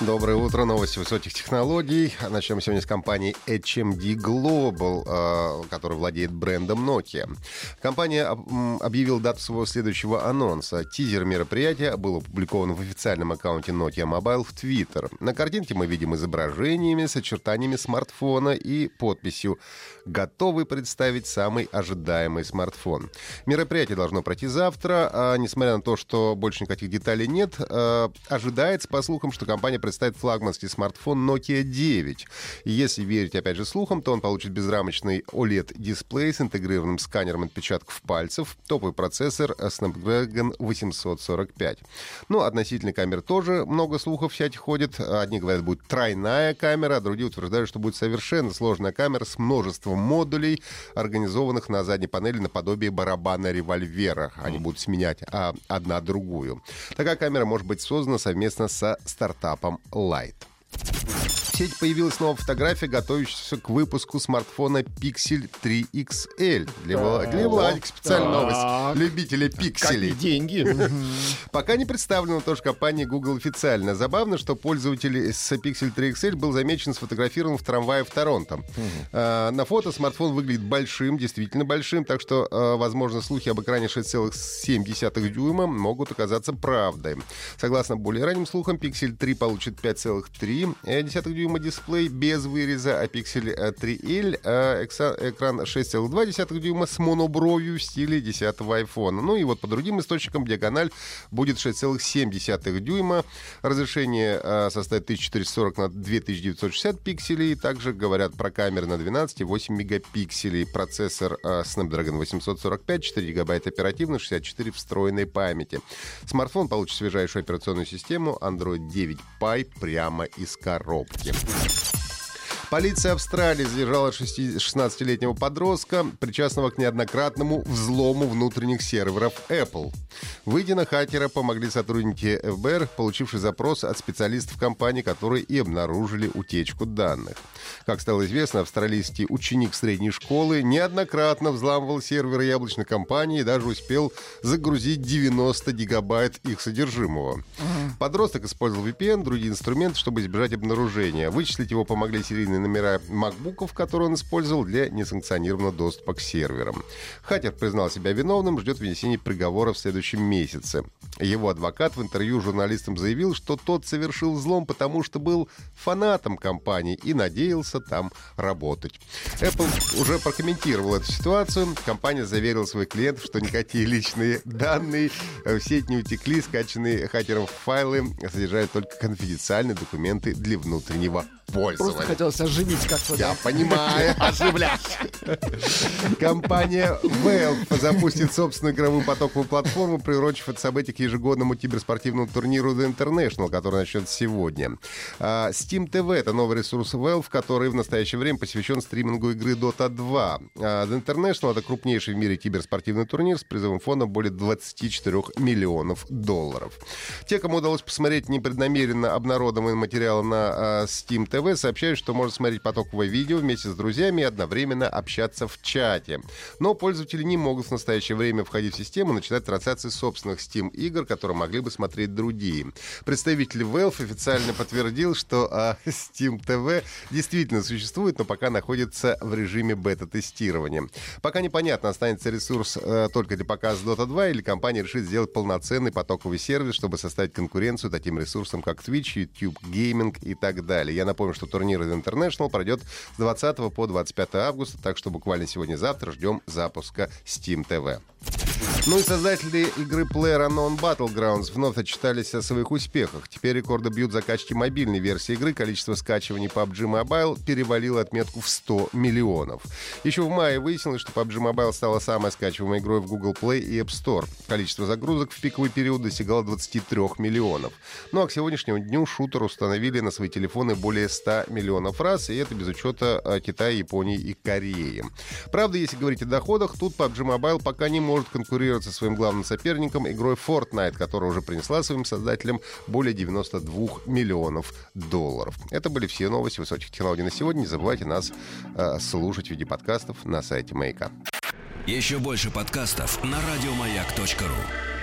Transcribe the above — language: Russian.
Доброе утро, новости высоких технологий. Начнем сегодня с компании HMD Global, э, которая владеет брендом Nokia. Компания объявила дату своего следующего анонса. Тизер мероприятия был опубликован в официальном аккаунте Nokia Mobile в Twitter. На картинке мы видим изображениями с очертаниями смартфона и подписью «Готовы представить самый ожидаемый смартфон». Мероприятие должно пройти завтра, а несмотря на то, что больше никаких деталей нет, э, ожидается, по слухам, что компания представит флагманский смартфон Nokia 9. И если верить, опять же, слухам, то он получит безрамочный OLED-дисплей с интегрированным сканером отпечатков пальцев, топовый процессор Snapdragon 845. Ну, относительно камер тоже много слухов всяких ходит. Одни говорят, будет тройная камера, а другие утверждают, что будет совершенно сложная камера с множеством модулей, организованных на задней панели наподобие барабана револьвера. Они будут сменять а, одна другую. Такая камера может быть создана совместно со стартапом Light. В сети появилась новая фотография, готовящаяся к выпуску смартфона Pixel 3 XL. Для, Вла- для Владика специальная новость. Любителя пикселей. Как деньги. Пока не представлена тоже компания Google официально. Забавно, что пользователь с Pixel 3 XL был замечен, сфотографирован в трамвае в Торонто. А, на фото смартфон выглядит большим, действительно большим, так что, а, возможно, слухи об экране 6,7 дюйма могут оказаться правдой. Согласно более ранним слухам, Pixel 3 получит 5,3 дюйма дисплей без выреза, а Pixel 3L а, экса- экран 6,2 дюйма с монобровью в стиле 10 iPhone. Ну и вот по другим источникам диагональ будет 6,7 дюйма. Разрешение э, составит 1440 на 2960 пикселей. Также говорят про камеры на 12 и 8 мегапикселей. Процессор Snapdragon 845, 4 гигабайта оперативной, 64 встроенной памяти. Смартфон получит свежайшую операционную систему Android 9 Pie прямо из коробки. Полиция Австралии задержала 16-летнего подростка, причастного к неоднократному взлому внутренних серверов Apple. Выйдя на хакера, помогли сотрудники ФБР, получившие запрос от специалистов компании, которые и обнаружили утечку данных. Как стало известно, австралийский ученик средней школы неоднократно взламывал серверы яблочной компании и даже успел загрузить 90 гигабайт их содержимого. Подросток использовал VPN, другие инструменты, чтобы избежать обнаружения. Вычислить его помогли серийные номера макбуков, которые он использовал для несанкционированного доступа к серверам. Хакер признал себя виновным, ждет вынесения приговора в следующем месяце. Его адвокат в интервью журналистам заявил, что тот совершил взлом, потому что был фанатом компании и надеялся там работать. Apple уже прокомментировал эту ситуацию. Компания заверила своих клиентов, что никакие личные данные в сеть не утекли. Скачанные хакером файлы содержат только конфиденциальные документы для внутреннего пользования. Просто хотелось оживить как-то. Я да. понимаю. Оживлять. Компания Valve запустит собственную игровую потоковую платформу, приурочив это событие к ежегодному киберспортивному турниру The International, который начнется сегодня. А, Steam TV — это новый ресурс Valve, который в настоящее время посвящен стримингу игры Dota 2. А, The International — это крупнейший в мире киберспортивный турнир с призовым фондом более 24 миллионов долларов. Те, кому удалось посмотреть непреднамеренно обнародованные материалы на а, Steam TV, сообщают, что можно смотреть потоковое видео вместе с друзьями и одновременно общаться в чате. Но пользователи не могут в настоящее время входить в систему и начинать трансляции собственных Steam-игр, которые могли бы смотреть другие. Представитель Valve официально подтвердил, что а, Steam TV действительно существует, но пока находится в режиме бета-тестирования. Пока непонятно, останется ресурс э, только для показа Dota 2 или компания решит сделать полноценный потоковый сервис, чтобы составить конкуренцию таким ресурсам, как Twitch, YouTube Gaming и так далее. Я напомню, что турнир The International пройдет с 20 по 25 августа, так что буквально сегодня-завтра ждем запуска Steam TV. Ну и создатели игры PlayerUnknown Battlegrounds вновь отчитались о своих успехах. Теперь рекорды бьют закачки мобильной версии игры. Количество скачиваний PUBG Mobile перевалило отметку в 100 миллионов. Еще в мае выяснилось, что PUBG Mobile стала самой скачиваемой игрой в Google Play и App Store. Количество загрузок в пиковый период достигало 23 миллионов. Ну а к сегодняшнему дню шутер установили на свои телефоны более 100 миллионов раз, и это без учета э, Китая, Японии и Кореи. Правда, если говорить о доходах, тут PUBG Mobile пока не может конкурировать конкурировать со своим главным соперником игрой Fortnite, которая уже принесла своим создателям более 92 миллионов долларов. Это были все новости высоких технологий на сегодня. Не забывайте нас э, слушать в виде подкастов на сайте Маяка. Еще больше подкастов на радиомаяк.ру